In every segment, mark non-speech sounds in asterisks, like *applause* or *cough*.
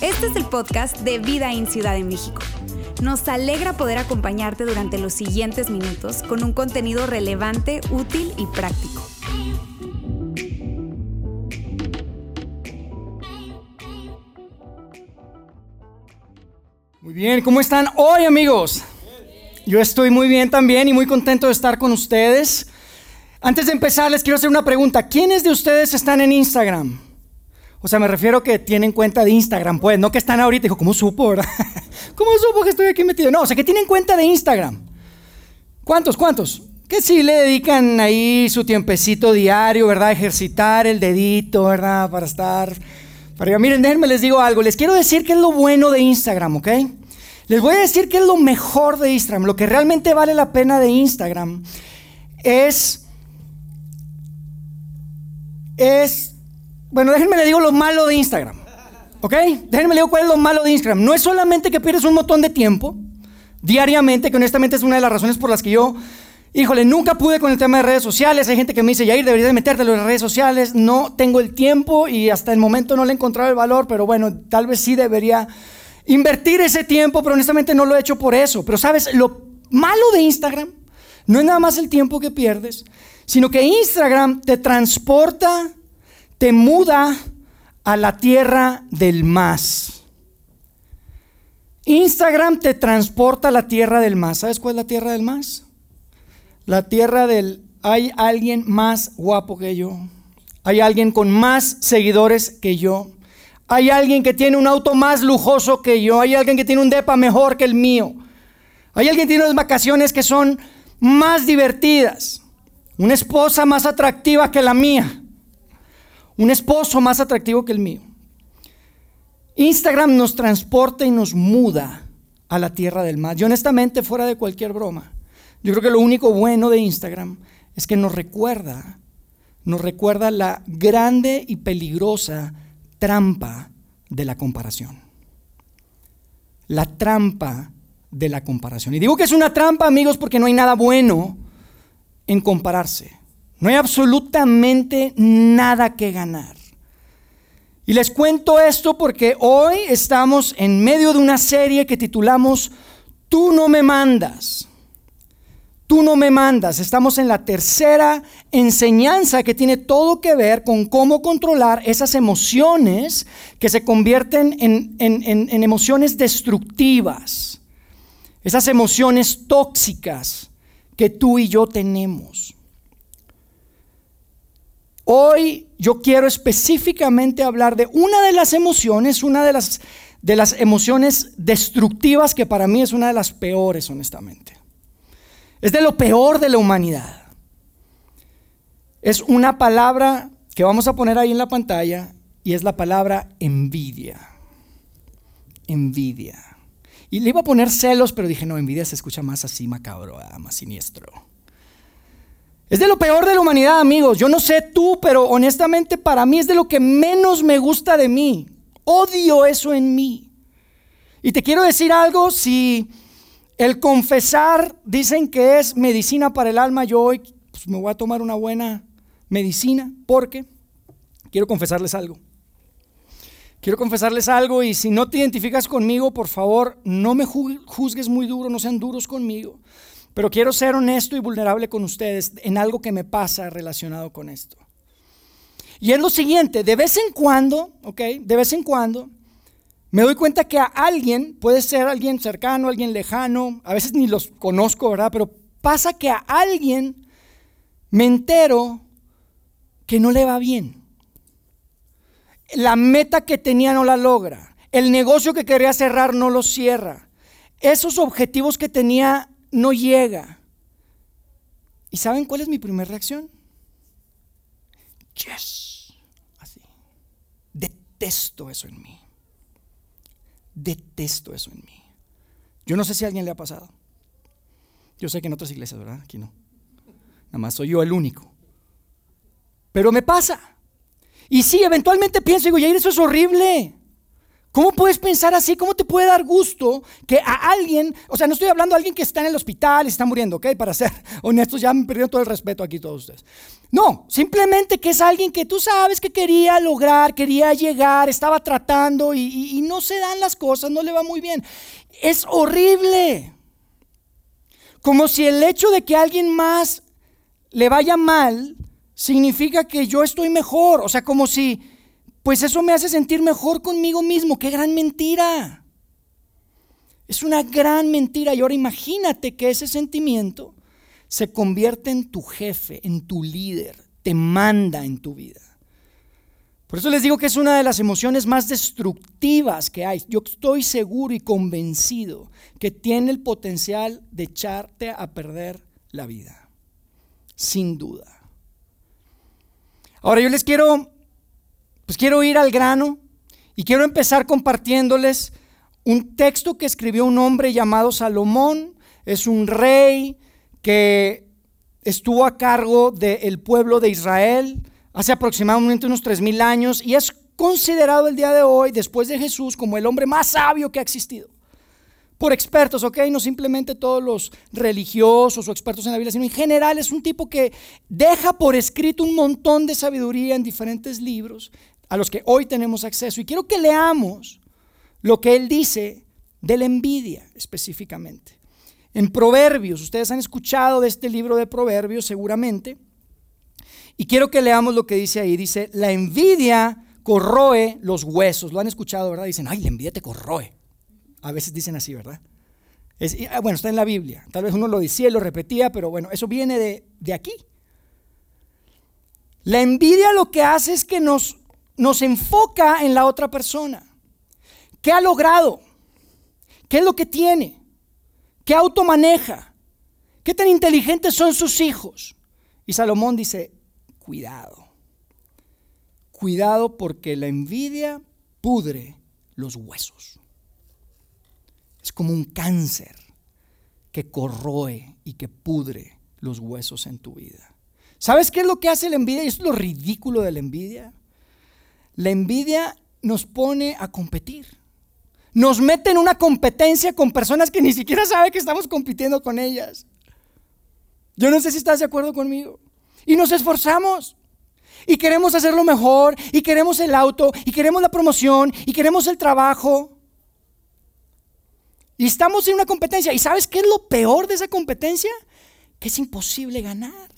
Este es el podcast de Vida en Ciudad de México. Nos alegra poder acompañarte durante los siguientes minutos con un contenido relevante, útil y práctico. Muy bien, ¿cómo están hoy amigos? Yo estoy muy bien también y muy contento de estar con ustedes. Antes de empezar les quiero hacer una pregunta. ¿Quiénes de ustedes están en Instagram? O sea, me refiero que tienen cuenta de Instagram, pues, no que están ahorita. Dijo, ¿cómo supo, verdad? *laughs* ¿Cómo supo que estoy aquí metido? No, o sea, que tienen cuenta de Instagram. ¿Cuántos, cuántos? Que sí le dedican ahí su tiempecito diario, ¿verdad? Ejercitar el dedito, ¿verdad? Para estar... Para miren, déjenme les digo algo. Les quiero decir qué es lo bueno de Instagram, ¿ok? Les voy a decir qué es lo mejor de Instagram. Lo que realmente vale la pena de Instagram es... Es bueno, déjenme le digo lo malo de Instagram. ¿Ok? Déjenme le digo cuál es lo malo de Instagram. No es solamente que pierdes un montón de tiempo diariamente, que honestamente es una de las razones por las que yo, híjole, nunca pude con el tema de redes sociales. Hay gente que me dice, Yair, deberías de meterte en las redes sociales. No tengo el tiempo y hasta el momento no le he encontrado el valor, pero bueno, tal vez sí debería invertir ese tiempo, pero honestamente no lo he hecho por eso. Pero sabes, lo malo de Instagram no es nada más el tiempo que pierdes, sino que Instagram te transporta te muda a la tierra del más. Instagram te transporta a la tierra del más. ¿Sabes cuál es la tierra del más? La tierra del hay alguien más guapo que yo. Hay alguien con más seguidores que yo. Hay alguien que tiene un auto más lujoso que yo. Hay alguien que tiene un depa mejor que el mío. Hay alguien que tiene unas vacaciones que son más divertidas. Una esposa más atractiva que la mía un esposo más atractivo que el mío. Instagram nos transporta y nos muda a la tierra del mar. Y honestamente, fuera de cualquier broma, yo creo que lo único bueno de Instagram es que nos recuerda, nos recuerda la grande y peligrosa trampa de la comparación. La trampa de la comparación. Y digo que es una trampa, amigos, porque no hay nada bueno en compararse. No hay absolutamente nada que ganar. Y les cuento esto porque hoy estamos en medio de una serie que titulamos Tú no me mandas. Tú no me mandas. Estamos en la tercera enseñanza que tiene todo que ver con cómo controlar esas emociones que se convierten en, en emociones destructivas. Esas emociones tóxicas que tú y yo tenemos. Hoy yo quiero específicamente hablar de una de las emociones, una de las, de las emociones destructivas que para mí es una de las peores, honestamente. Es de lo peor de la humanidad. Es una palabra que vamos a poner ahí en la pantalla y es la palabra envidia. Envidia. Y le iba a poner celos, pero dije, no, envidia se escucha más así macabro, ah, más siniestro. Es de lo peor de la humanidad, amigos. Yo no sé tú, pero honestamente para mí es de lo que menos me gusta de mí. Odio eso en mí. Y te quiero decir algo, si el confesar dicen que es medicina para el alma, yo hoy pues, me voy a tomar una buena medicina porque quiero confesarles algo. Quiero confesarles algo y si no te identificas conmigo, por favor, no me juzgues muy duro, no sean duros conmigo. Pero quiero ser honesto y vulnerable con ustedes en algo que me pasa relacionado con esto. Y es lo siguiente, de vez en cuando, ¿ok? De vez en cuando, me doy cuenta que a alguien, puede ser alguien cercano, alguien lejano, a veces ni los conozco, ¿verdad? Pero pasa que a alguien me entero que no le va bien. La meta que tenía no la logra. El negocio que quería cerrar no lo cierra. Esos objetivos que tenía no llega. ¿Y saben cuál es mi primera reacción? Yes. Así. Detesto eso en mí. Detesto eso en mí. Yo no sé si a alguien le ha pasado. Yo sé que en otras iglesias, ¿verdad? Aquí no. Nada más soy yo el único. Pero me pasa. Y sí, eventualmente pienso, digo, Yair, eso es horrible. ¿Cómo puedes pensar así? ¿Cómo te puede dar gusto que a alguien, o sea, no estoy hablando de alguien que está en el hospital y está muriendo, ¿ok? Para ser *laughs* honestos, ya me perdieron todo el respeto aquí todos ustedes. No, simplemente que es alguien que tú sabes que quería lograr, quería llegar, estaba tratando y, no se dan las cosas, no le va muy bien. Es horrible. Como si el hecho de que alguien más le vaya mal significa que yo estoy mejor. O sea, como si pues eso me hace sentir mejor conmigo mismo. ¡Qué gran mentira! Es una gran mentira. Y ahora imagínate que ese sentimiento se convierte en tu jefe, en tu líder, te manda en tu vida. Por eso les digo que es una de las emociones más destructivas que hay. Yo estoy seguro y convencido que tiene el potencial de echarte a perder la vida. Sin duda. Ahora yo les quiero pues quiero ir al grano y quiero empezar compartiéndoles un texto que escribió un hombre llamado Salomón. Es un rey que estuvo a cargo del pueblo de Israel hace aproximadamente unos 3.000 años y es considerado el día de hoy, después de Jesús, como el hombre más sabio que ha existido. Por expertos, ¿ok? No simplemente todos los religiosos o expertos en la Biblia, sino en general es un tipo que deja por escrito un montón de sabiduría en diferentes libros a los que hoy tenemos acceso. Y quiero que leamos lo que él dice de la envidia específicamente. En Proverbios, ustedes han escuchado de este libro de Proverbios seguramente, y quiero que leamos lo que dice ahí. Dice, la envidia corroe los huesos. Lo han escuchado, ¿verdad? Dicen, ay, la envidia te corroe. A veces dicen así, ¿verdad? Ah, bueno, está en la Biblia. Tal vez uno lo decía y lo repetía, pero bueno, eso viene de, de aquí. La envidia lo que hace es que nos nos enfoca en la otra persona. ¿Qué ha logrado? ¿Qué es lo que tiene? ¿Qué auto maneja? ¿Qué tan inteligentes son sus hijos? Y Salomón dice, cuidado. Cuidado porque la envidia pudre los huesos. Como un cáncer que corroe y que pudre los huesos en tu vida. ¿Sabes qué es lo que hace la envidia? Y es lo ridículo de la envidia. La envidia nos pone a competir. Nos mete en una competencia con personas que ni siquiera saben que estamos compitiendo con ellas. Yo no sé si estás de acuerdo conmigo. Y nos esforzamos. Y queremos hacerlo mejor. Y queremos el auto. Y queremos la promoción. Y queremos el trabajo. Y estamos en una competencia. ¿Y sabes qué es lo peor de esa competencia? Que es imposible ganar.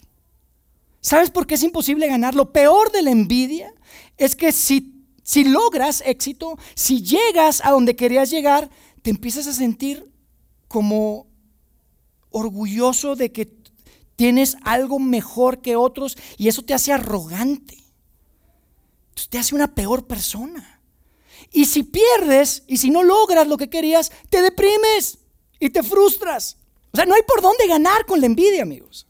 ¿Sabes por qué es imposible ganar? Lo peor de la envidia es que si, si logras éxito, si llegas a donde querías llegar, te empiezas a sentir como orgulloso de que tienes algo mejor que otros y eso te hace arrogante. te hace una peor persona. Y si pierdes y si no logras lo que querías, te deprimes y te frustras. O sea, no hay por dónde ganar con la envidia, amigos.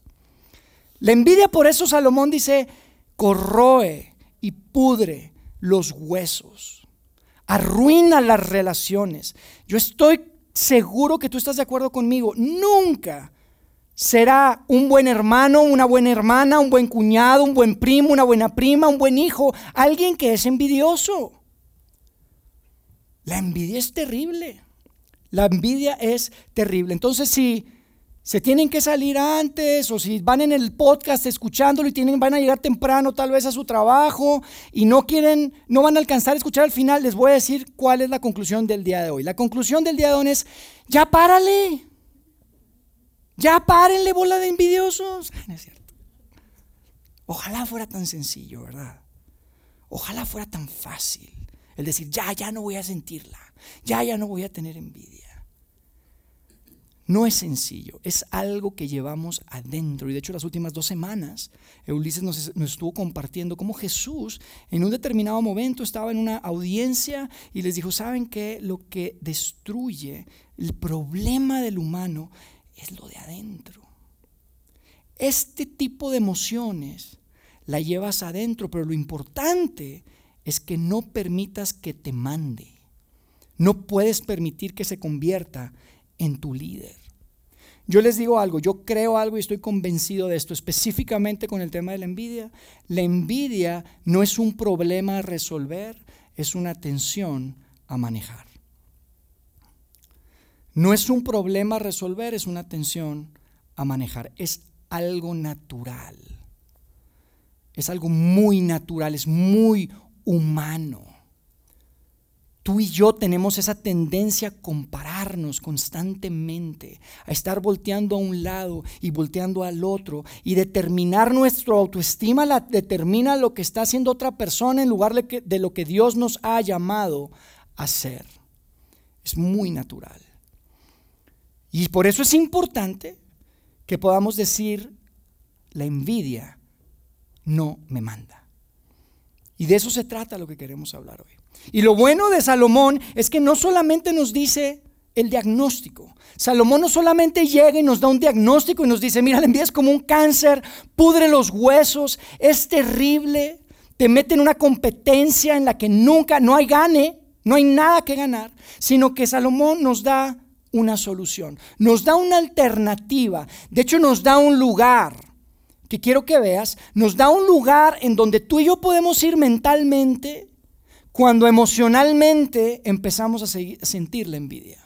La envidia, por eso Salomón dice, corroe y pudre los huesos, arruina las relaciones. Yo estoy seguro que tú estás de acuerdo conmigo. Nunca será un buen hermano, una buena hermana, un buen cuñado, un buen primo, una buena prima, un buen hijo, alguien que es envidioso. La envidia es terrible. La envidia es terrible. Entonces, si se tienen que salir antes o si van en el podcast escuchándolo y tienen, van a llegar temprano tal vez a su trabajo y no quieren, no van a alcanzar a escuchar al final, les voy a decir cuál es la conclusión del día de hoy. La conclusión del día de hoy es, ya párale, ya párenle bola de envidiosos. *laughs* No es cierto. Ojalá fuera tan sencillo, ¿verdad? Ojalá fuera tan fácil el decir, ya, ya no voy a sentirla, ya, ya no voy a tener envidia. No es sencillo, es algo que llevamos adentro. Y de hecho las últimas dos semanas, Ulises nos, estuvo compartiendo cómo Jesús en un determinado momento estaba en una audiencia y les dijo, ¿saben qué? Lo que destruye el problema del humano es lo de adentro. Este tipo de emociones la llevas adentro, pero lo importante es que no permitas que te mande. No puedes permitir que se convierta en tu líder. Yo les digo algo, yo creo algo y estoy convencido de esto, específicamente con el tema de la envidia. La envidia no es un problema a resolver, es una tensión a manejar. No es un problema a resolver, es una tensión a manejar. Es algo natural. Es algo muy natural, es muy humano. Tú y yo tenemos esa tendencia a compararnos constantemente, a estar volteando a un lado y volteando al otro y determinar nuestra autoestima, la, determina lo que está haciendo otra persona en lugar de, lo que Dios nos ha llamado a hacer. Es muy natural. Y por eso es importante que podamos decir, la envidia no me manda. Y de eso se trata lo que queremos hablar hoy. Y lo bueno de Salomón es que no solamente nos dice el diagnóstico. Salomón no solamente llega y nos da un diagnóstico y nos dice, mira, la envidia es como un cáncer, pudre los huesos, es terrible, te mete en una competencia en la que nunca, no hay gane, no hay nada que ganar, sino que Salomón nos da una solución, nos da una alternativa, de hecho nos da un lugar que quiero que veas, nos da un lugar en donde tú y yo podemos ir mentalmente cuando emocionalmente empezamos a, sentir la envidia.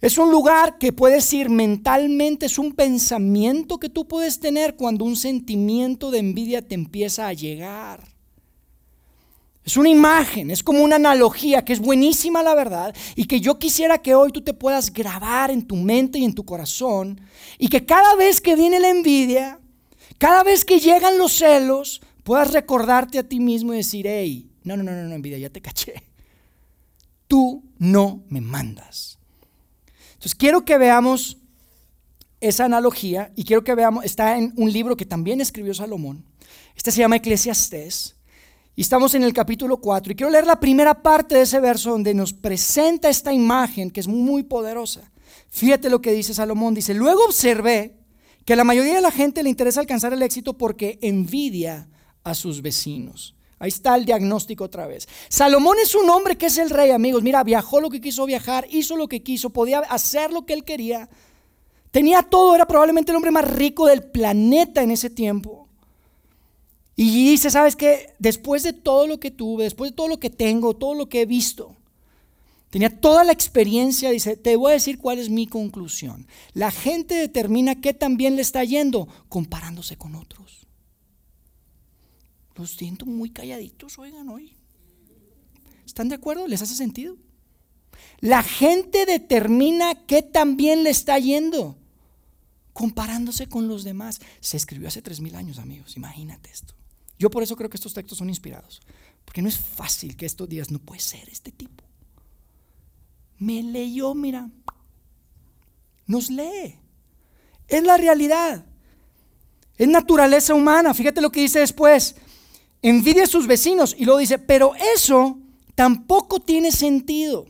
Es un lugar que puedes ir mentalmente, es un pensamiento que tú puedes tener cuando un sentimiento de envidia te empieza a llegar. Es una imagen, es como una analogía que es buenísima la verdad y que yo quisiera que hoy tú te puedas grabar en tu mente y en tu corazón y que cada vez que viene la envidia, cada vez que llegan los celos, puedas recordarte a ti mismo y decir, hey, no, no, no, no, envidia, ya te caché. Tú no me mandas. Entonces quiero que veamos esa analogía y quiero que veamos, está en un libro que también escribió Salomón. Este se llama Eclesiastés. Y estamos en el capítulo 4 y quiero leer la primera parte de ese verso donde nos presenta esta imagen que es muy poderosa. Fíjate lo que dice Salomón. Dice, luego observé que a la mayoría de la gente le interesa alcanzar el éxito porque envidia a sus vecinos. Ahí está el diagnóstico otra vez. Salomón es un hombre que es el rey, amigos. Mira, viajó lo que quiso viajar, hizo lo que quiso, podía hacer lo que él quería. Tenía todo, era probablemente el hombre más rico del planeta en ese tiempo. Y dice, ¿sabes qué? Después de todo lo que tuve, después de todo lo que tengo, todo lo que he visto, tenía toda la experiencia, dice, te voy a decir cuál es mi conclusión. La gente determina qué tan bien le está yendo comparándose con otros. Los siento muy calladitos, oigan, hoy. ¿Están de acuerdo? ¿Les hace sentido? La gente determina qué tan bien le está yendo, comparándose con los demás. Se escribió hace tres mil años, amigos, imagínate esto. Yo por eso creo que estos textos son inspirados, porque no es fácil que estos días no puede ser este tipo. Me leyó, mira, nos lee. Es la realidad. Es naturaleza humana. Fíjate lo que dice después envidia a sus vecinos y luego dice, pero eso tampoco tiene sentido.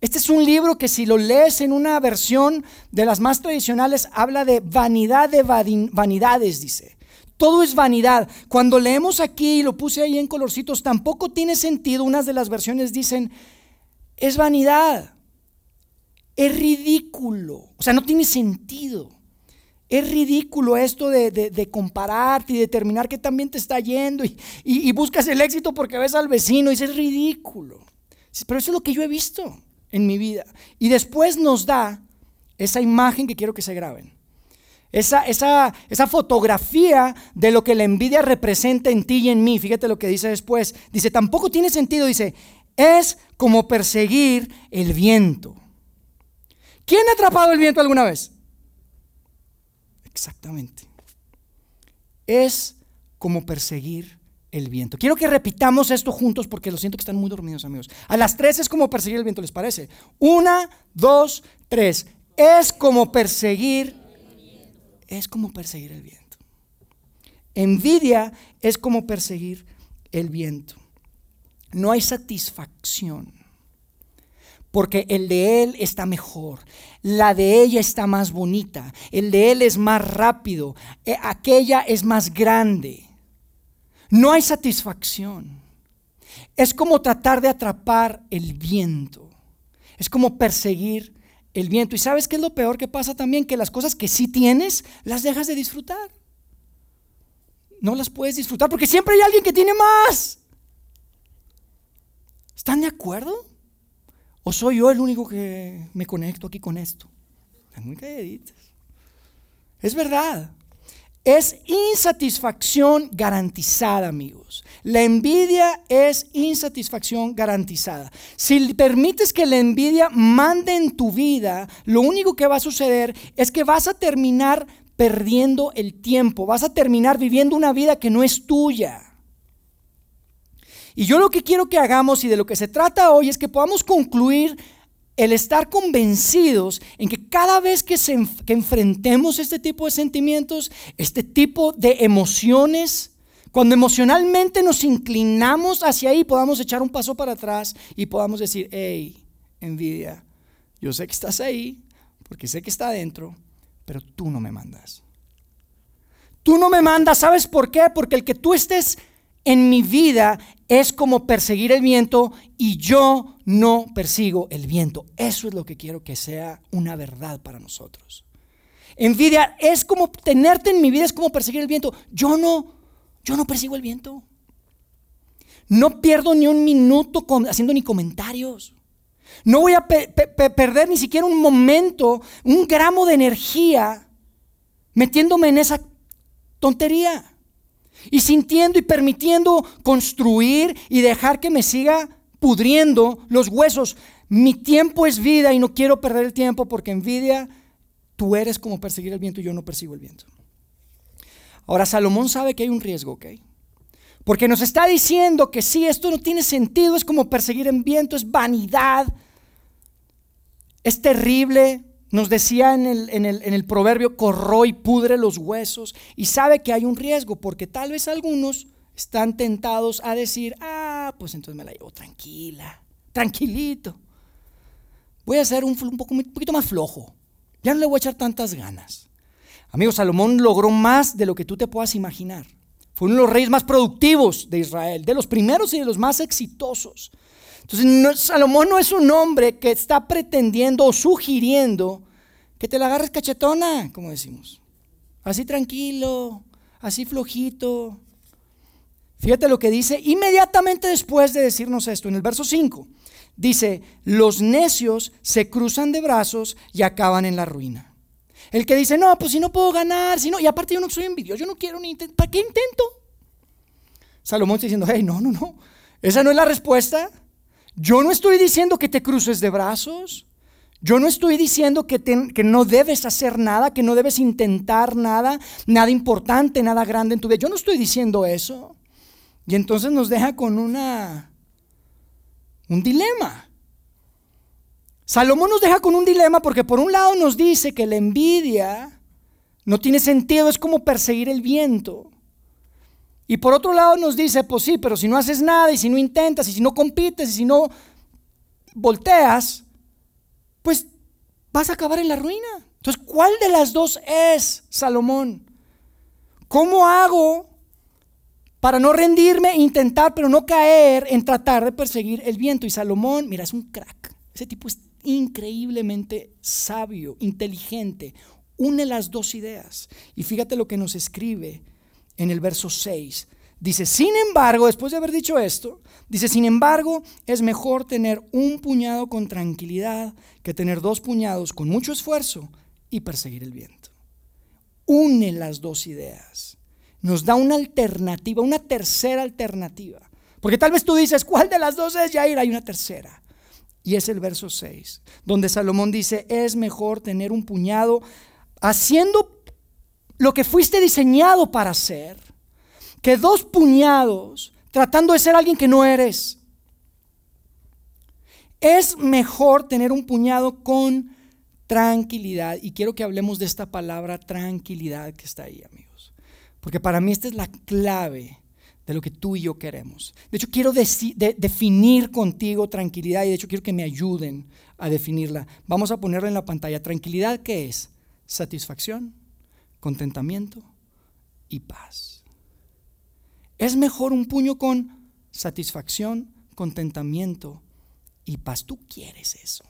Este es un libro que si lo lees en una versión de las más tradicionales, habla de vanidad de vanidades, dice. Todo es vanidad. Cuando leemos aquí, lo puse ahí en colorcitos, tampoco tiene sentido. Unas de las versiones dicen, es vanidad. Es ridículo. O sea, no tiene sentido. Es ridículo esto de, compararte y determinar que también te está yendo y, buscas el éxito porque ves al vecino y es ridículo. Pero eso es lo que yo he visto en mi vida. Y después nos da esa imagen que quiero que se graben. Esa, esa, esa fotografía de lo que la envidia representa en ti y en mí. Fíjate lo que dice después. Dice, tampoco tiene sentido. Dice, es como perseguir el viento. ¿Quién ha atrapado el viento alguna vez? Exactamente. Es como perseguir el viento. Quiero que repitamos esto juntos porque lo siento que están muy dormidos, amigos. A las tres es como perseguir el viento, ¿les parece? Una, dos, tres. Es como perseguir. Es como perseguir el viento. Envidia es como perseguir el viento. No hay satisfacción porque el de él está mejor, la de ella está más bonita, el de él es más rápido, eh, aquella es más grande. No hay satisfacción. Es como tratar de atrapar el viento. Es como perseguir el viento. ¿Y sabes qué es lo peor que pasa también? Que las cosas que sí tienes, las dejas de disfrutar. No las puedes disfrutar porque siempre hay alguien que tiene más. ¿Están de acuerdo? ¿O soy yo el único que me conecto aquí con esto? Están muy. Es verdad. Es insatisfacción garantizada, amigos. La envidia es insatisfacción garantizada. Si permites que la envidia mande en tu vida, lo único que va a suceder es que vas a terminar perdiendo el tiempo, vas a terminar viviendo una vida que no es tuya. Y yo lo que quiero que hagamos y de lo que se trata hoy es que podamos concluir el estar convencidos en que cada vez que, enfrentemos este tipo de sentimientos, este tipo de emociones, cuando emocionalmente nos inclinamos hacia ahí, podamos echar un paso para atrás y podamos decir, hey, envidia, yo sé que estás ahí, porque sé que está adentro, pero tú no me mandas. Tú no me mandas, ¿sabes por qué? Porque el que tú estés en mi vida es como perseguir el viento y yo no persigo el viento. Eso es lo que quiero que sea una verdad para nosotros. Envidia es como tenerte en mi vida, es como perseguir el viento. Yo no, yo no persigo el viento. No pierdo ni un minuto haciendo ni comentarios. No voy a perder ni siquiera un momento, un gramo de energía metiéndome en esa tontería y sintiendo y permitiendo construir y dejar que me siga pudriendo los huesos. Mi tiempo es vida y no quiero perder el tiempo porque envidia, tú eres como perseguir el viento y yo no persigo el viento. Ahora Salomón sabe que hay un riesgo, ¿ok? Porque nos está diciendo que si esto no tiene sentido, es como perseguir el viento, es vanidad, es terrible, nos decía en el, en, el, proverbio, corroy, pudre los huesos y sabe que hay un riesgo porque tal vez algunos están tentados a decir, ah, pues entonces me la llevo tranquila, tranquilito. Voy a ser un, un, poco, un poquito más flojo. Ya no le voy a echar tantas ganas. Amigo, Salomón logró más de lo que tú te puedas imaginar. Fue uno de los reyes más productivos de Israel, de los primeros y de los más exitosos. Entonces, Salomón no es un hombre que está pretendiendo o sugiriendo que te la agarres cachetona, como decimos. Así tranquilo, así flojito. Fíjate lo que dice inmediatamente después de decirnos esto, en el verso 5. Dice, los necios se cruzan de brazos y acaban en la ruina. El que dice, no, pues si no puedo ganar, si no, y aparte yo no soy envidioso, yo no quiero ni intentar, ¿para qué intento? Salomón está diciendo, hey, no, no, no, esa no es la respuesta. Yo no estoy diciendo que te cruces de brazos. Yo no estoy diciendo que, que, no debes hacer nada, que no debes intentar nada, nada importante, nada grande en tu vida. Yo no estoy diciendo eso. Y entonces nos deja con una, un dilema. Salomón nos deja con un dilema porque por un lado nos dice que la envidia no tiene sentido, es como perseguir el viento. Y por otro lado nos dice, pues sí, pero si no haces nada y si no intentas y si no compites y si no volteas, pues vas a acabar en la ruina. Entonces, ¿cuál de las dos es, Salomón? ¿Cómo hago para no rendirme, intentar, pero no caer en tratar de perseguir el viento? Y Salomón, mira, es un crack. Ese tipo es increíblemente sabio, inteligente. Une las dos ideas. Y fíjate lo que nos escribe en el verso 6. Dice, sin embargo, después de haber dicho esto, dice, sin embargo, es mejor tener un puñado con tranquilidad que tener dos puñados con mucho esfuerzo y perseguir el viento. Une las dos ideas. Nos da una alternativa, una tercera alternativa. Porque tal vez tú dices, ¿cuál de las dos es Jair? Hay una tercera. Y es el verso 6, donde Salomón dice, es mejor tener un puñado haciendo lo que fuiste diseñado para ser, que dos puñados tratando de ser alguien que no eres. Es mejor tener un puñado con tranquilidad. Y quiero que hablemos de esta palabra tranquilidad que está ahí, amigos. Porque para mí esta es la clave de lo que tú y yo queremos. De hecho, quiero definir contigo tranquilidad y de hecho quiero que me ayuden a definirla. Vamos a ponerla en la pantalla. Tranquilidad, ¿qué es? Satisfacción contentamiento y paz. Es mejor un puño con satisfacción, contentamiento y paz. Tú quieres eso.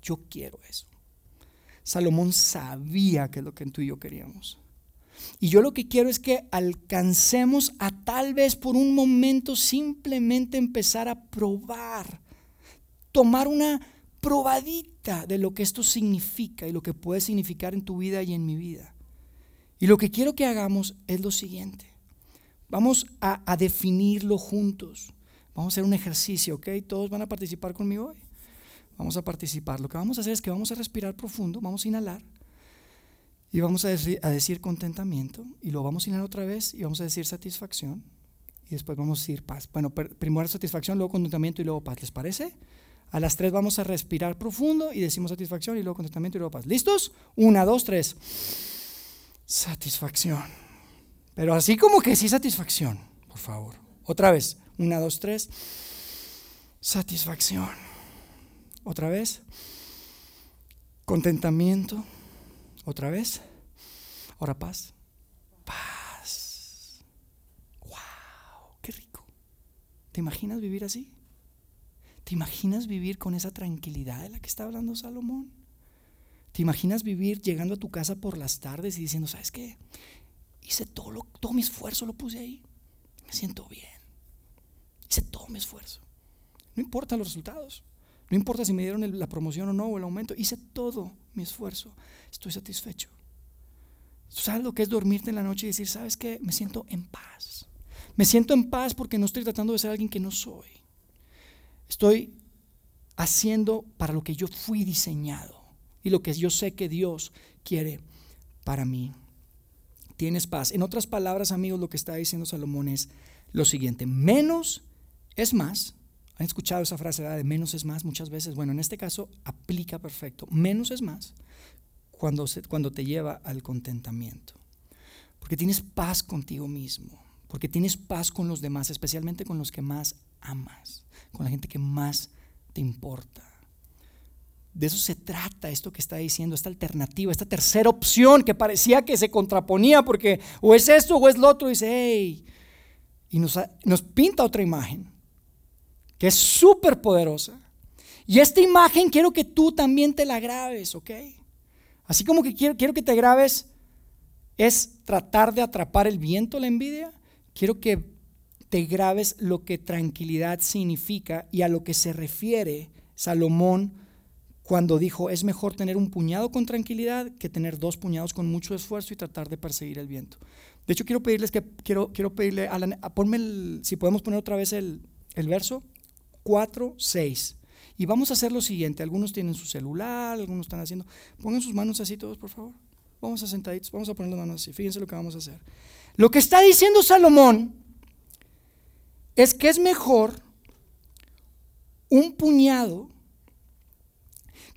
Yo quiero eso. Salomón sabía que es lo que tú y yo queríamos. Y yo lo que quiero es que alcancemos a tal vez por un momento simplemente empezar a probar tomar una probadita de lo que esto significa y lo que puede significar en tu vida y en mi vida. Y lo que quiero que hagamos es lo siguiente. Vamos a, definirlo juntos. Vamos a hacer un ejercicio, ¿ok? Todos van a participar conmigo hoy. Vamos a participar. Lo que vamos a hacer es que vamos a respirar profundo, vamos a inhalar y vamos a decir, a decir contentamiento y lo vamos a inhalar otra vez y vamos a decir satisfacción y después vamos a decir paz. Bueno, primero satisfacción, luego contentamiento y luego paz. ¿Les parece? A las tres vamos a respirar profundo y decimos satisfacción y luego contentamiento y luego paz. ¿Listos? Una, dos, tres. Satisfacción. Pero así como que sí satisfacción, por favor. Otra vez. Una, dos, tres. Satisfacción. Otra vez. Contentamiento. Otra vez. Ahora paz. Paz. ¡Wow! ¡Qué rico! ¿Te imaginas vivir así? ¿Te imaginas vivir con esa tranquilidad de la que está hablando Salomón? ¿Te imaginas vivir llegando a tu casa por las tardes y diciendo, ¿sabes qué? Hice todo, todo mi esfuerzo, lo puse ahí. Me siento bien. Hice todo mi esfuerzo. No importan los resultados. No importa si me dieron la promoción o no, o el aumento. Hice todo mi esfuerzo. Estoy satisfecho. ¿Sabes lo que es dormirte en la noche y decir, sabes qué? Me siento en paz. Me siento en paz porque no estoy tratando de ser alguien que no soy. Estoy haciendo para lo que yo fui diseñado y lo que yo sé que Dios quiere para mí. Tienes paz. En otras palabras, amigos, lo que está diciendo Salomón es lo siguiente. Menos es más ¿Han escuchado esa frase de menos es más muchas veces? Bueno, en este caso aplica perfecto. Menos es más cuando, cuando te lleva al contentamiento. Porque tienes paz contigo mismo. Porque tienes paz con los demás, especialmente con los que más amas. Con la gente que más te importa. De eso se trata esto que está diciendo, esta alternativa, esta tercera opción que parecía que se contraponía porque o es esto o es lo otro. Dice, hey, y nos, nos pinta otra imagen que es súper poderosa. Y esta imagen quiero que tú también te la grabes, ¿ok? Así como que quiero, quiero que te grabes es tratar de atrapar el viento, la envidia. Quiero que te grabes lo que tranquilidad significa y a lo que se refiere Salomón cuando dijo, es mejor tener un puñado con tranquilidad que tener dos puñados con mucho esfuerzo y tratar de perseguir el viento. De hecho, quiero pedirles que, quiero, quiero pedirle, Alan, ponme si podemos poner otra vez el, el verso. 4, 6. Y vamos a hacer lo siguiente. Algunos tienen su celular, algunos están haciendo. Pongan sus manos así todos, por favor. Vamos a sentaditos, vamos a poner las manos así. Fíjense lo que vamos a hacer. Lo que está diciendo Salomón es que es mejor un puñado.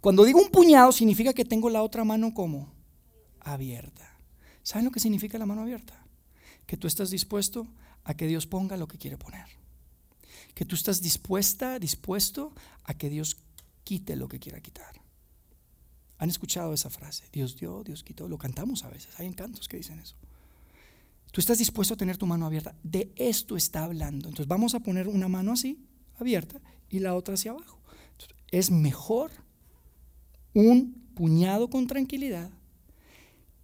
Cuando digo un puñado significa que tengo la otra mano como abierta. ¿Saben lo que significa la mano abierta? Que tú estás dispuesto a que Dios ponga lo que quiere poner que tú estás dispuesta, dispuesto a que Dios quite lo que quiera quitar. ¿Han escuchado esa frase? Dios dio, Dios quitó. Lo cantamos a veces. Hay encantos que dicen eso. Tú estás dispuesto a tener tu mano abierta. De esto está hablando. Entonces vamos a poner una mano así, abierta, y la otra hacia abajo. es mejor un puñado con tranquilidad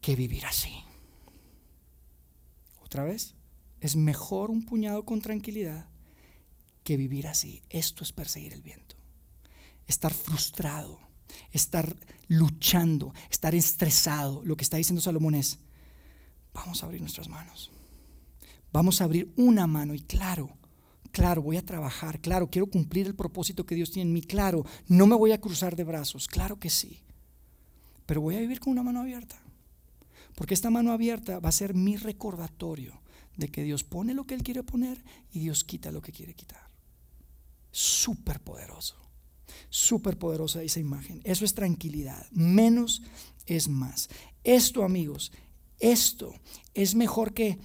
que vivir así. Otra vez, es mejor un puñado con tranquilidad que vivir así. Esto es perseguir el viento. Estar frustrado, estar luchando, estar estresado. Lo que está diciendo Salomón es, vamos a abrir nuestras manos. Vamos a abrir una mano y claro, claro, voy a trabajar, claro, quiero cumplir el propósito que Dios tiene en mí, claro, no me voy a cruzar de brazos, claro que sí, pero voy a vivir con una mano abierta, porque esta mano abierta va a ser mi recordatorio de que Dios pone lo que Él quiere poner y Dios quita lo que quiere quitar súper poderoso. Súper poderosa esa imagen. Eso es tranquilidad. Menos es más. Esto, amigos, esto es mejor que...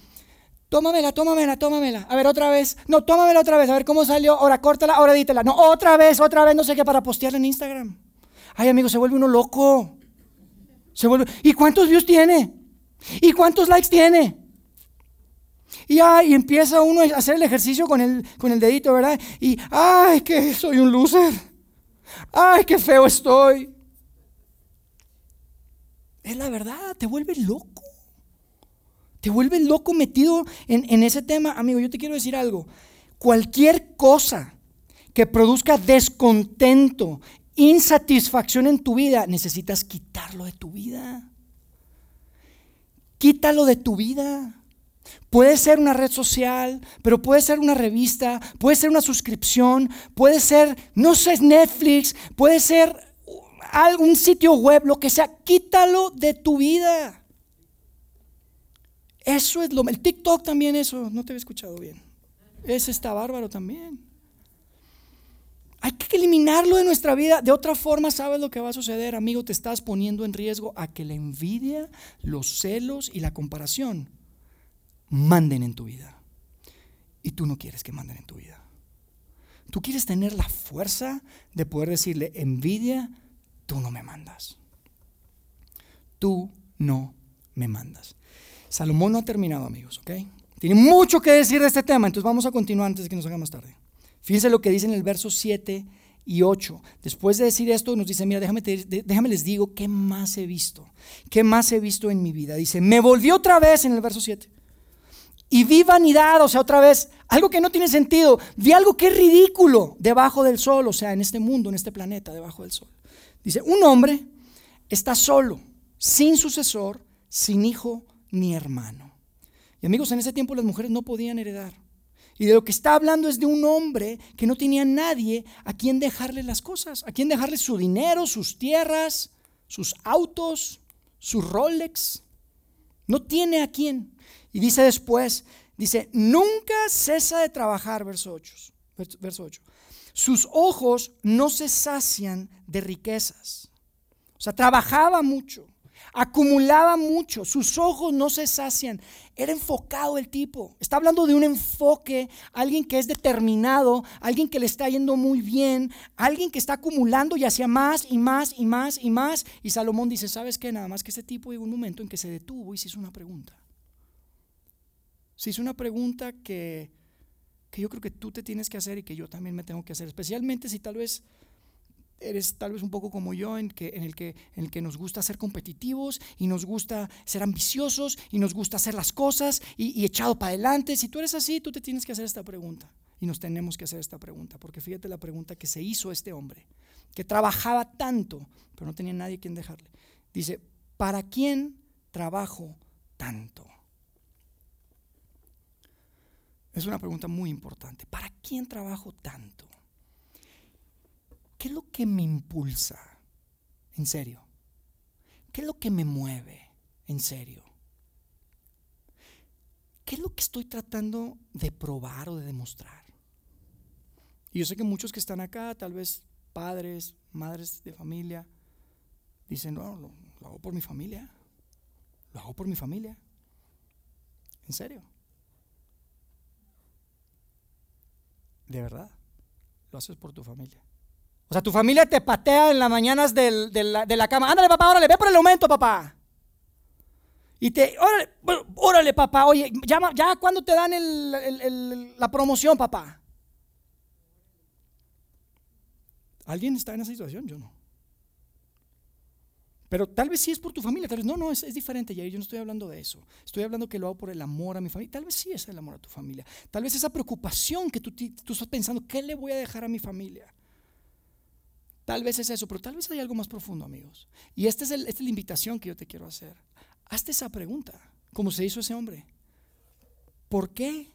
Tómamela, tómamela, tómamela. A ver, otra vez. No, tómamela otra vez. A ver cómo salió. Ahora córtala, ahora dítela. No, otra vez, otra vez. No sé qué para postearla en Instagram. Ay, amigos, se vuelve uno loco. Se vuelve. ¿Y cuántos views tiene? ¿Y cuántos likes tiene? Y, ay, empieza uno a hacer el ejercicio con el, con el dedito, ¿verdad? Y, ay, que soy un loser. Ay, qué feo estoy. Es la verdad, te vuelve loco. Te vuelve loco metido en, en ese tema. Amigo, yo te quiero decir algo. Cualquier cosa que produzca descontento, insatisfacción en tu vida, necesitas quitarlo de tu vida. Quítalo de tu vida. Puede ser una red social, pero puede ser una revista, puede ser una suscripción, puede ser, no sé, Netflix, puede ser algún sitio web, lo que sea. Quítalo de tu vida. Eso es lo... El TikTok también eso, no te había escuchado bien. Ese está bárbaro también. Hay que eliminarlo de nuestra vida. De otra forma, ¿sabes lo que va a suceder, amigo? Te estás poniendo en riesgo a que la envidia, los celos y la comparación manden en tu vida. Y tú no quieres que manden en tu vida. Tú quieres tener la fuerza de poder decirle, envidia, tú no me mandas. Tú no me mandas. Salomón no ha terminado, amigos, ¿ok? Tiene mucho que decir de este tema, entonces vamos a continuar antes de que nos haga más tarde. Fíjense lo que dice en el verso 7 y 8. Después de decir esto, nos dice, mira, déjame, déjame les digo qué más he visto, qué más he visto en mi vida. Dice, me volvió otra vez en el verso 7. Y vi vanidad, o sea, otra vez, algo que no tiene sentido. Vi algo que es ridículo debajo del sol, o sea, en este mundo, en este planeta, debajo del sol. Dice, un hombre está solo, sin sucesor, sin hijo ni hermano. Y amigos, en ese tiempo las mujeres no podían heredar. Y de lo que está hablando es de un hombre que no tenía nadie a quien dejarle las cosas, a quien dejarle su dinero, sus tierras, sus autos, su Rolex. No tiene a quién. Y dice después, dice, nunca cesa de trabajar, verso 8. Verso 8. Sus ojos no se sacian de riquezas. O sea, trabajaba mucho acumulaba mucho, sus ojos no se sacian. Era enfocado el tipo. Está hablando de un enfoque, alguien que es determinado, alguien que le está yendo muy bien, alguien que está acumulando y hacía más y más y más y más. Y Salomón dice, ¿sabes qué? Nada más que ese tipo llegó un momento en que se detuvo y se hizo una pregunta. Se hizo una pregunta que, que yo creo que tú te tienes que hacer y que yo también me tengo que hacer, especialmente si tal vez eres tal vez un poco como yo, en, que, en, el que, en el que nos gusta ser competitivos y nos gusta ser ambiciosos y nos gusta hacer las cosas y, y echado para adelante. Si tú eres así, tú te tienes que hacer esta pregunta. Y nos tenemos que hacer esta pregunta, porque fíjate la pregunta que se hizo este hombre, que trabajaba tanto, pero no tenía nadie quien dejarle. Dice, ¿para quién trabajo tanto? Es una pregunta muy importante. ¿Para quién trabajo tanto? ¿Qué es lo que me impulsa? En serio. ¿Qué es lo que me mueve? En serio. ¿Qué es lo que estoy tratando de probar o de demostrar? Y yo sé que muchos que están acá, tal vez padres, madres de familia, dicen, no, lo, lo hago por mi familia. Lo hago por mi familia. En serio. De verdad. Lo haces por tu familia. O sea, tu familia te patea en las mañanas de, la, cama. Ándale, papá, órale, ve por el aumento, papá. Y te, órale, órale, papá, oye, ya, ya cuando te dan la promoción, papá. ¿Alguien está en esa situación? Yo no. Pero tal vez sí es por tu familia, tal vez no, no, es, diferente, y yo no estoy hablando de eso. Estoy hablando que lo hago por el amor a mi familia. Tal vez sí es el amor a tu familia. Tal vez esa preocupación que tú, tú estás pensando, ¿qué le voy a dejar a mi familia? Tal vez es eso, pero tal vez hay algo más profundo, amigos. Y esta es, esta es la invitación que yo te quiero hacer. Hazte esa pregunta, como se hizo ese hombre. ¿Por qué?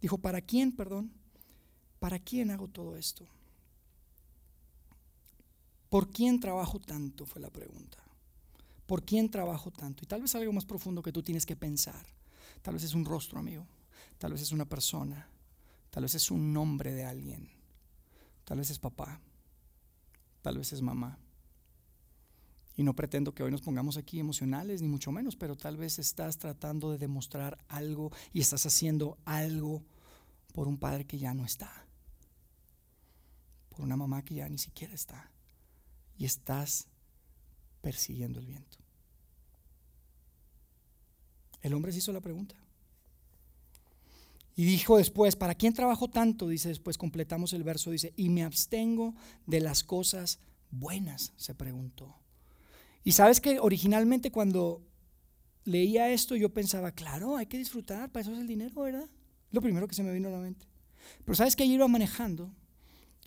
Dijo, ¿para quién, perdón? ¿Para quién hago todo esto? ¿Por quién trabajo tanto? Fue la pregunta. ¿Por quién trabajo tanto? Y tal vez algo más profundo que tú tienes que pensar. Tal vez es un rostro, amigo. Tal vez es una persona. Tal vez es un nombre de alguien. Tal vez es papá tal vez es mamá. Y no pretendo que hoy nos pongamos aquí emocionales, ni mucho menos, pero tal vez estás tratando de demostrar algo y estás haciendo algo por un padre que ya no está, por una mamá que ya ni siquiera está, y estás persiguiendo el viento. El hombre se hizo la pregunta. Y dijo después, ¿para quién trabajo tanto? Dice después, completamos el verso, dice, y me abstengo de las cosas buenas, se preguntó. Y sabes que originalmente cuando leía esto yo pensaba, claro, hay que disfrutar, para eso es el dinero, ¿verdad? Lo primero que se me vino a la mente. Pero sabes que ayer iba manejando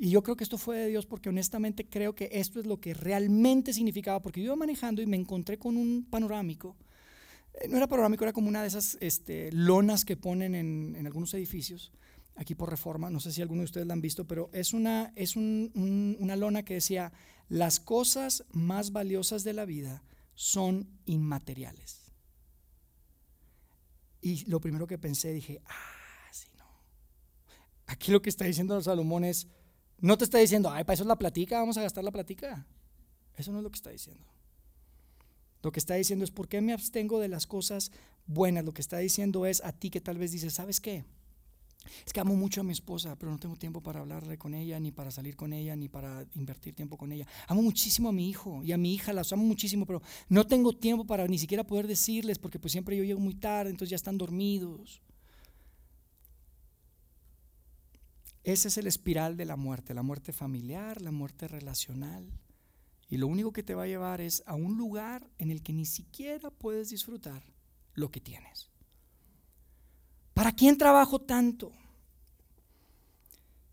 Y yo creo que esto fue de Dios porque honestamente creo que esto es lo que realmente significaba, porque yo iba manejando y me encontré con un panorámico. Eh, no era panorámico, era como una de esas este, lonas que ponen en, en, algunos edificios, aquí por reforma, no sé si alguno de ustedes la han visto, pero es, una, es un, un, una lona que decía, las cosas más valiosas de la vida son inmateriales. Y lo primero que pensé, dije, ah, sí, no. Aquí lo que está diciendo Salomón es, no te está diciendo, ay, para eso es la platica, vamos a gastar la platica. Eso no es lo que está diciendo. Lo que está diciendo es, ¿por qué me abstengo de las cosas buenas? Lo que está diciendo es a ti que tal vez dices, ¿sabes qué? Es que amo mucho a mi esposa, pero no tengo tiempo para hablarle con ella, ni para salir con ella, ni para invertir tiempo con ella. Amo muchísimo a mi hijo y a mi hija, las amo muchísimo, pero no tengo tiempo para ni siquiera poder decirles, porque pues siempre yo llego muy tarde, entonces ya están dormidos. Ese es el espiral de la muerte, la muerte familiar, la muerte relacional. Y lo único que te va a llevar es a un lugar en el que ni siquiera puedes disfrutar lo que tienes. ¿Para quién trabajo tanto?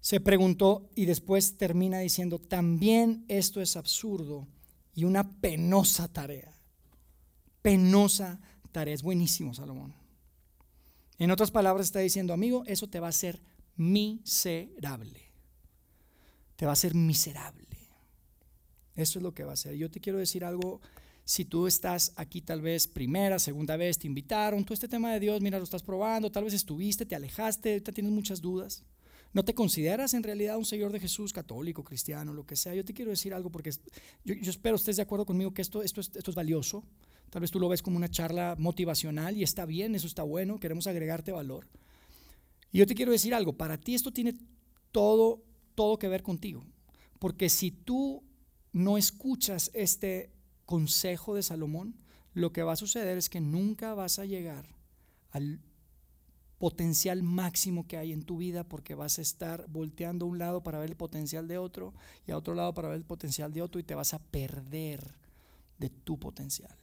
Se preguntó y después termina diciendo, también esto es absurdo y una penosa tarea. Penosa tarea. Es buenísimo, Salomón. En otras palabras está diciendo, amigo, eso te va a hacer miserable. Te va a hacer miserable. Eso es lo que va a hacer. Yo te quiero decir algo si tú estás aquí tal vez primera, segunda vez, te invitaron, tú este tema de Dios, mira, lo estás probando, tal vez estuviste, te alejaste, te tienes muchas dudas. ¿No te consideras en realidad un seguidor de Jesús, católico, cristiano, lo que sea? Yo te quiero decir algo porque yo, espero estés de acuerdo conmigo que esto, esto, es, esto es valioso. Tal vez tú lo ves como una charla motivacional y está bien, eso está bueno, queremos agregarte valor. Y yo te quiero decir algo, para ti esto tiene todo, todo que ver contigo. Porque si tú no escuchas este consejo de Salomón, lo que va a suceder es que nunca vas a llegar al potencial máximo que hay en tu vida porque vas a estar volteando a un lado para ver el potencial de otro y a otro lado para ver el potencial de otro y te vas a perder de tu potencial.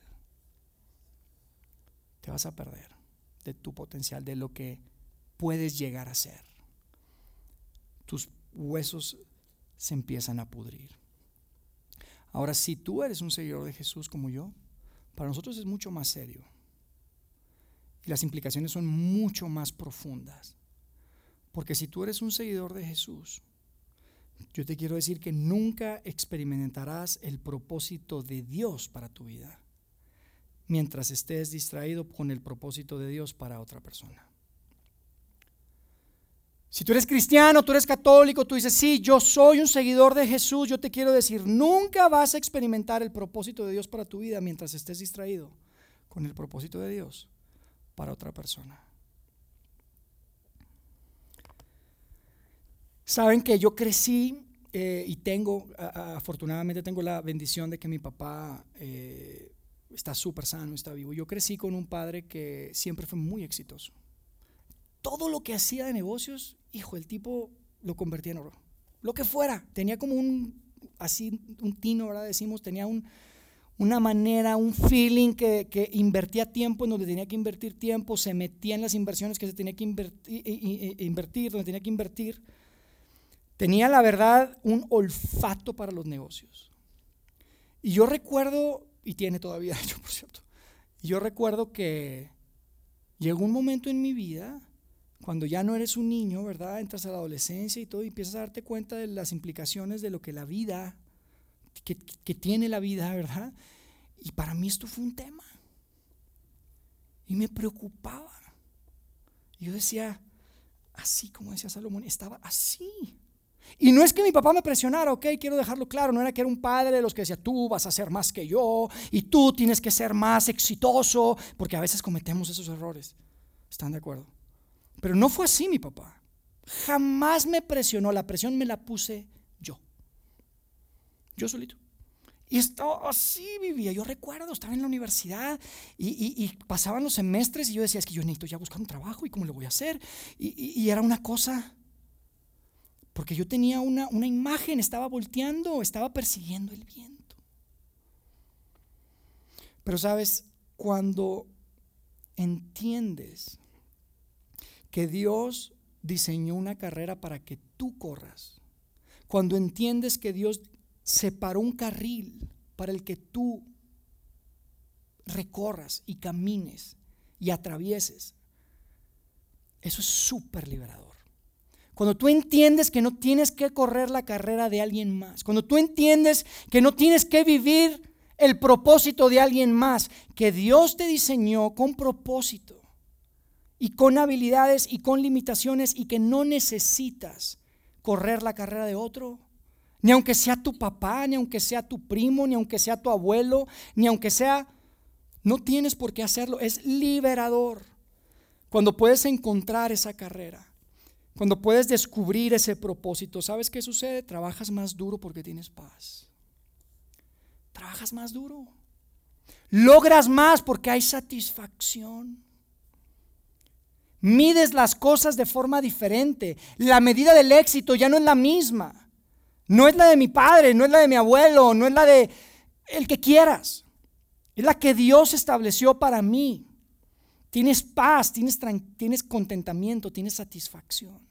Te vas a perder de tu potencial, de lo que puedes llegar a ser. Tus huesos se empiezan a pudrir. Ahora, si tú eres un seguidor de Jesús como yo, para nosotros es mucho más serio. Y las implicaciones son mucho más profundas. Porque si tú eres un seguidor de Jesús, yo te quiero decir que nunca experimentarás el propósito de Dios para tu vida mientras estés distraído con el propósito de Dios para otra persona. Si tú eres cristiano, tú eres católico, tú dices, sí, yo soy un seguidor de Jesús, yo te quiero decir, nunca vas a experimentar el propósito de Dios para tu vida mientras estés distraído con el propósito de Dios para otra persona. Saben que yo crecí eh, y tengo, afortunadamente tengo la bendición de que mi papá eh, está súper sano, está vivo. Yo crecí con un padre que siempre fue muy exitoso todo lo que hacía de negocios, hijo, el tipo lo convertía en oro. Lo que fuera, tenía como un, así, un tino, ¿verdad? Decimos, tenía un, una manera, un feeling que, invertía tiempo en donde tenía que invertir tiempo, se metía en las inversiones que se tenía que invertir, invertir donde tenía que invertir. Tenía, la verdad, un olfato para los negocios. Y yo recuerdo, y tiene todavía, *laughs* hecho, por cierto, yo recuerdo que llegó un momento en mi vida cuando ya no eres un niño, ¿verdad? Entras a la adolescencia y todo y empiezas a darte cuenta de las implicaciones de lo que la vida, que, tiene la vida, ¿verdad? Y para mí esto fue un tema. Y me preocupaba. Yo decía, así como decía Salomón, estaba así. Y no es que mi papá me presionara, ok, quiero dejarlo claro, no era que era un padre de los que decía, tú vas a ser más que yo y tú tienes que ser más exitoso, porque a veces cometemos esos errores. ¿Están de acuerdo? Pero no fue así mi papá. Jamás me presionó, la presión me la puse yo. Yo solito. Y estaba así vivía. Yo recuerdo, estaba en la universidad y, pasaban los semestres y yo decía, es que yo necesito ya buscar un trabajo y cómo lo voy a hacer. Y, era una cosa, porque yo tenía una, una imagen, estaba volteando, estaba persiguiendo el viento. Pero sabes, cuando entiendes que Dios diseñó una carrera para que tú corras. cuando entiendes que Dios separó un carril para el que tú recorras y camines y atravieses. Eso es súper liberador. Cuando tú entiendes que no tienes que correr la carrera de alguien más. Cuando tú entiendes que no tienes que vivir el propósito de alguien más. Que Dios te diseñó con propósito y con habilidades y con limitaciones y que no necesitas correr la carrera de otro. Ni aunque sea tu papá, ni aunque sea tu primo, ni aunque sea tu abuelo, ni aunque sea... No tienes por qué hacerlo. Es liberador. Cuando puedes encontrar esa carrera. Cuando puedes descubrir ese propósito, ¿sabes qué sucede? Trabajas más duro porque tienes paz. Trabajas más duro. Logras más porque hay satisfacción. Mides las cosas de forma diferente. La medida del éxito ya no es la misma. No es la de mi padre, no es la de mi abuelo, no es la de el que quieras. Es la que Dios estableció para mí. Tienes paz, tienes, contentamiento, tienes satisfacción.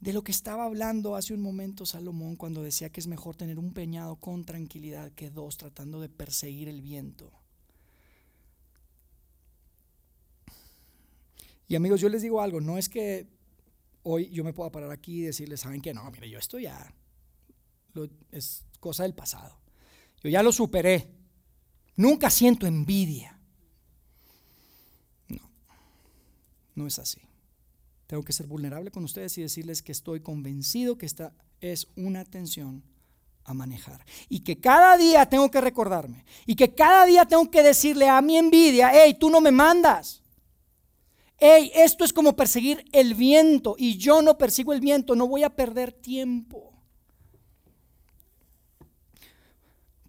De lo que estaba hablando hace un momento Salomón cuando decía que es mejor tener un peñado con tranquilidad que dos tratando de perseguir el viento. Y amigos, yo les digo algo, no es que hoy yo me pueda parar aquí y decirles, ¿saben qué? No, mire, yo esto ya es cosa del pasado. Yo ya lo superé. Nunca siento envidia. No es así. Tengo que ser vulnerable con ustedes y decirles que estoy convencido que esta es una tensión a manejar. Y que cada día tengo que recordarme. Y que cada día tengo que decirle a mi envidia, hey, tú no me mandas. Hey, esto es como perseguir el viento y yo no persigo el viento, no voy a perder tiempo.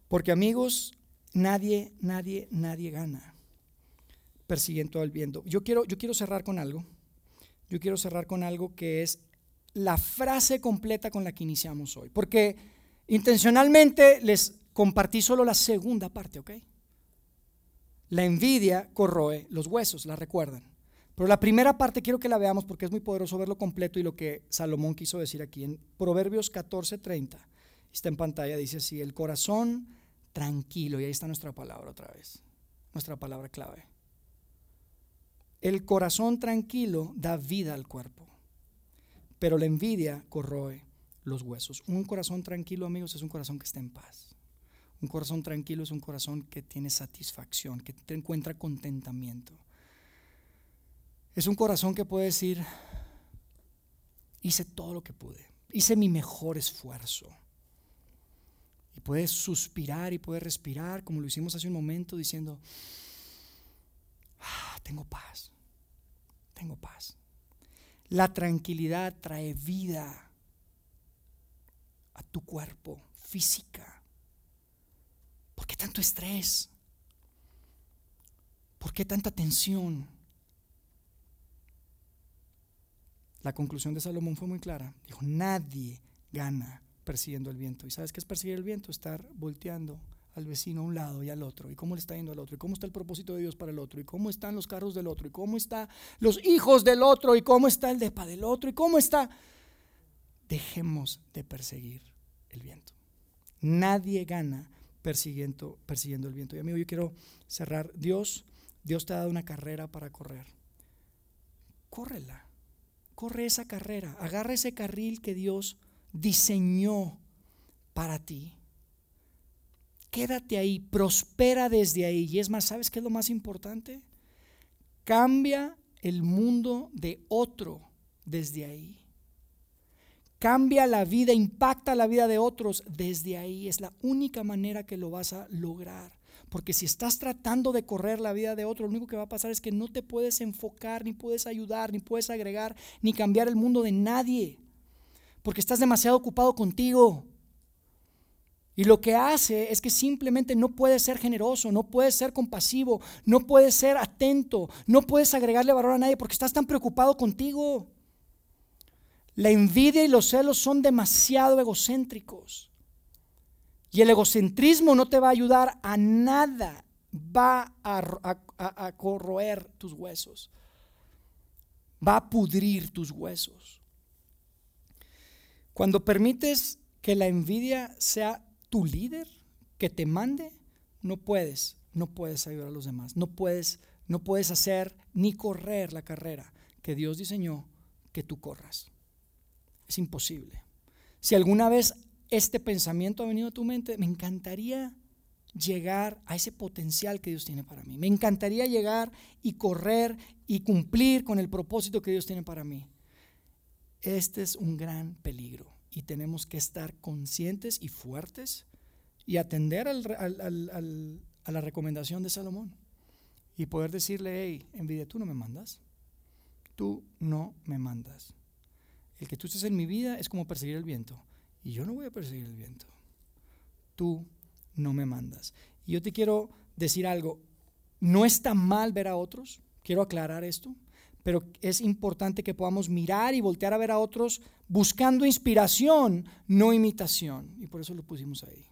Porque amigos, nadie, nadie, nadie gana persiguiendo el viento. Yo quiero, yo quiero cerrar con algo. Yo quiero cerrar con algo que es la frase completa con la que iniciamos hoy. Porque intencionalmente les compartí solo la segunda parte, ¿ok? La envidia corroe los huesos, la recuerdan. Pero la primera parte quiero que la veamos porque es muy poderoso verlo completo y lo que Salomón quiso decir aquí en Proverbios 14:30. Está en pantalla, dice así, el corazón tranquilo, y ahí está nuestra palabra otra vez, nuestra palabra clave. El corazón tranquilo da vida al cuerpo, pero la envidia corroe los huesos. Un corazón tranquilo, amigos, es un corazón que está en paz. Un corazón tranquilo es un corazón que tiene satisfacción, que te encuentra contentamiento. Es un corazón que puede decir, hice todo lo que pude, hice mi mejor esfuerzo. Y puede suspirar y puede respirar, como lo hicimos hace un momento, diciendo, ah, tengo paz tengo paz. La tranquilidad trae vida a tu cuerpo física. ¿Por qué tanto estrés? ¿Por qué tanta tensión? La conclusión de Salomón fue muy clara. Dijo, nadie gana persiguiendo el viento. ¿Y sabes qué es perseguir el viento? Estar volteando al vecino a un lado y al otro, y cómo le está yendo al otro, y cómo está el propósito de Dios para el otro, y cómo están los carros del otro, y cómo están los hijos del otro, y cómo está el depa del otro, y cómo está. Dejemos de perseguir el viento. Nadie gana persiguiendo, persiguiendo el viento. Y amigo, yo quiero cerrar. Dios, Dios te ha dado una carrera para correr. Córrela. Corre esa carrera. Agarra ese carril que Dios diseñó para ti quédate ahí, prospera desde ahí. Y es más, ¿sabes qué es lo más importante? Cambia el mundo de otro desde ahí. Cambia la vida, impacta la vida de otros desde ahí. Es la única manera que lo vas a lograr. Porque si estás tratando de correr la vida de otro, lo único que va a pasar es que no te puedes enfocar, ni puedes ayudar, ni puedes agregar, ni cambiar el mundo de nadie. Porque estás demasiado ocupado contigo. Y lo que hace es que simplemente no puedes ser generoso, no puedes ser compasivo, no puedes ser atento, no puedes agregarle valor a nadie porque estás tan preocupado contigo. La envidia y los celos son demasiado egocéntricos. Y el egocentrismo no te va a ayudar a nada, va a, a corroer tus huesos, va a pudrir tus huesos. Cuando permites que la envidia sea tu líder, que te mande, no puedes, no puedes ayudar a los demás, no puedes, no puedes hacer ni correr la carrera que Dios diseñó que tú corras. Es imposible. Si alguna vez este pensamiento ha venido a tu mente, me encantaría llegar a ese potencial que Dios tiene para mí. Me encantaría llegar y correr y cumplir con el propósito que Dios tiene para mí. Este es un gran peligro y tenemos que estar conscientes y fuertes y atender a la recomendación de Salomón y poder decirle, hey, envidia, tú no me mandas, tú no me mandas. El que tú estés en mi vida es como perseguir el viento y yo no voy a perseguir el viento. Tú no me mandas. Y yo te quiero decir algo, no está mal ver a otros, quiero aclarar esto, pero es importante que podamos mirar y voltear a ver a otros buscando inspiración, no imitación. Y por eso lo pusimos ahí.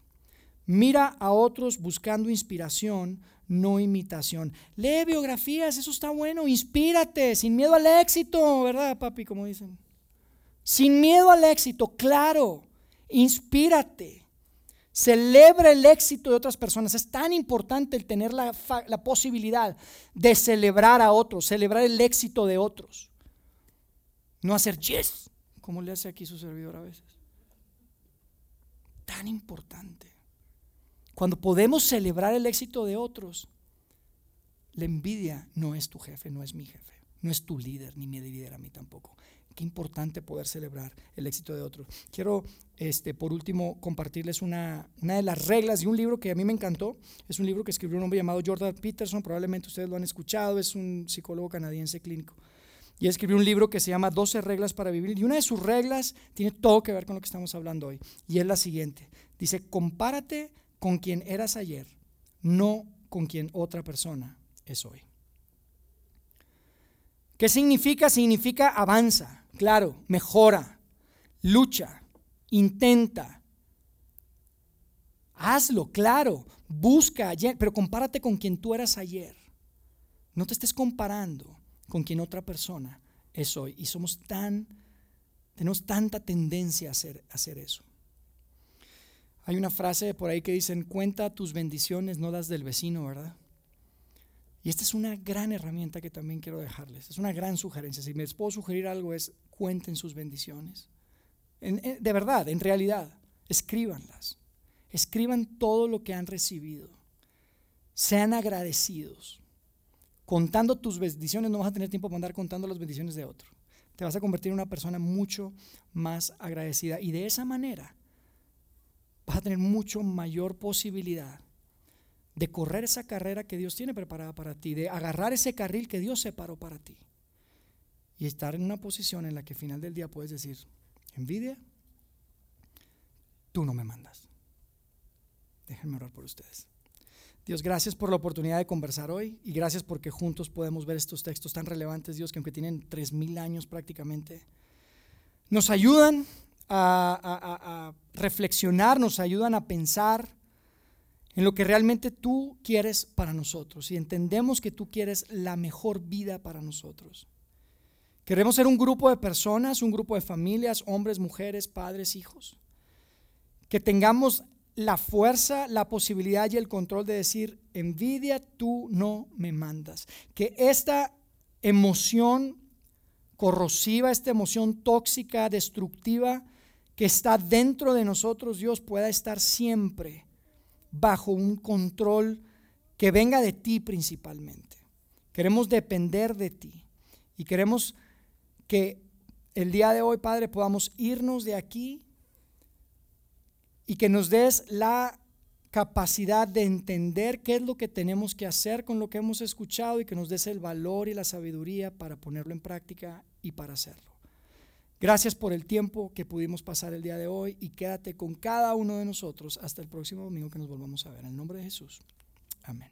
Mira a otros buscando inspiración, no imitación. Lee biografías, eso está bueno. Inspírate, sin miedo al éxito, ¿verdad, papi? Como dicen. Sin miedo al éxito, claro. Inspírate. Celebra el éxito de otras personas. Es tan importante el tener la, la, posibilidad de celebrar a otros, celebrar el éxito de otros. No hacer yes, como le hace aquí su servidor a veces. Tan importante. Cuando podemos celebrar el éxito de otros, la envidia no es tu jefe, no es mi jefe, no es tu líder, ni mi líder a mí tampoco. Qué importante poder celebrar el éxito de otros. Quiero, este, por último, compartirles una, una de las reglas de un libro que a mí me encantó. Es un libro que escribió un hombre llamado Jordan Peterson, probablemente ustedes lo han escuchado, es un psicólogo canadiense clínico. Y escribió un libro que se llama 12 reglas para vivir. Y una de sus reglas tiene todo que ver con lo que estamos hablando hoy. Y es la siguiente. Dice, compárate con quien eras ayer, no con quien otra persona es hoy. ¿Qué significa? Significa avanza, claro, mejora, lucha, intenta. Hazlo, claro, busca ayer, pero compárate con quien tú eras ayer. No te estés comparando con quien otra persona es hoy. Y somos tan, tenemos tanta tendencia a hacer, a hacer eso. Hay una frase por ahí que dicen, cuenta tus bendiciones, no las del vecino, ¿verdad? Y esta es una gran herramienta que también quiero dejarles. Es una gran sugerencia. Si me puedo sugerir algo es cuenten sus bendiciones. de verdad, en realidad, escríbanlas. Escriban todo lo que han recibido. Sean agradecidos. Contando tus bendiciones no vas a tener tiempo para andar contando las bendiciones de otro. Te vas a convertir en una persona mucho más agradecida. Y de esa manera vas a tener mucho mayor posibilidad de correr esa carrera que Dios tiene preparada para ti, de agarrar ese carril que Dios separó para ti y estar en una posición en la que al final del día puedes decir, envidia, tú no me mandas. Déjenme orar por ustedes. Dios, gracias por la oportunidad de conversar hoy y gracias porque juntos podemos ver estos textos tan relevantes, Dios, que aunque tienen tres mil años prácticamente, nos ayudan a, a reflexionar, nos ayudan a pensar en lo que realmente tú quieres para nosotros y entendemos que tú quieres la mejor vida para nosotros. Queremos ser un grupo de personas, un grupo de familias, hombres, mujeres, padres, hijos, que tengamos la fuerza, la posibilidad y el control de decir, envidia, tú no me mandas. Que esta emoción corrosiva, esta emoción tóxica, destructiva, que está dentro de nosotros, Dios, pueda estar siempre bajo un control que venga de ti principalmente. Queremos depender de ti y queremos que el día de hoy, Padre, podamos irnos de aquí y que nos des la capacidad de entender qué es lo que tenemos que hacer con lo que hemos escuchado y que nos des el valor y la sabiduría para ponerlo en práctica y para hacerlo. Gracias por el tiempo que pudimos pasar el día de hoy y quédate con cada uno de nosotros hasta el próximo domingo que nos volvamos a ver. En el nombre de Jesús. Amén.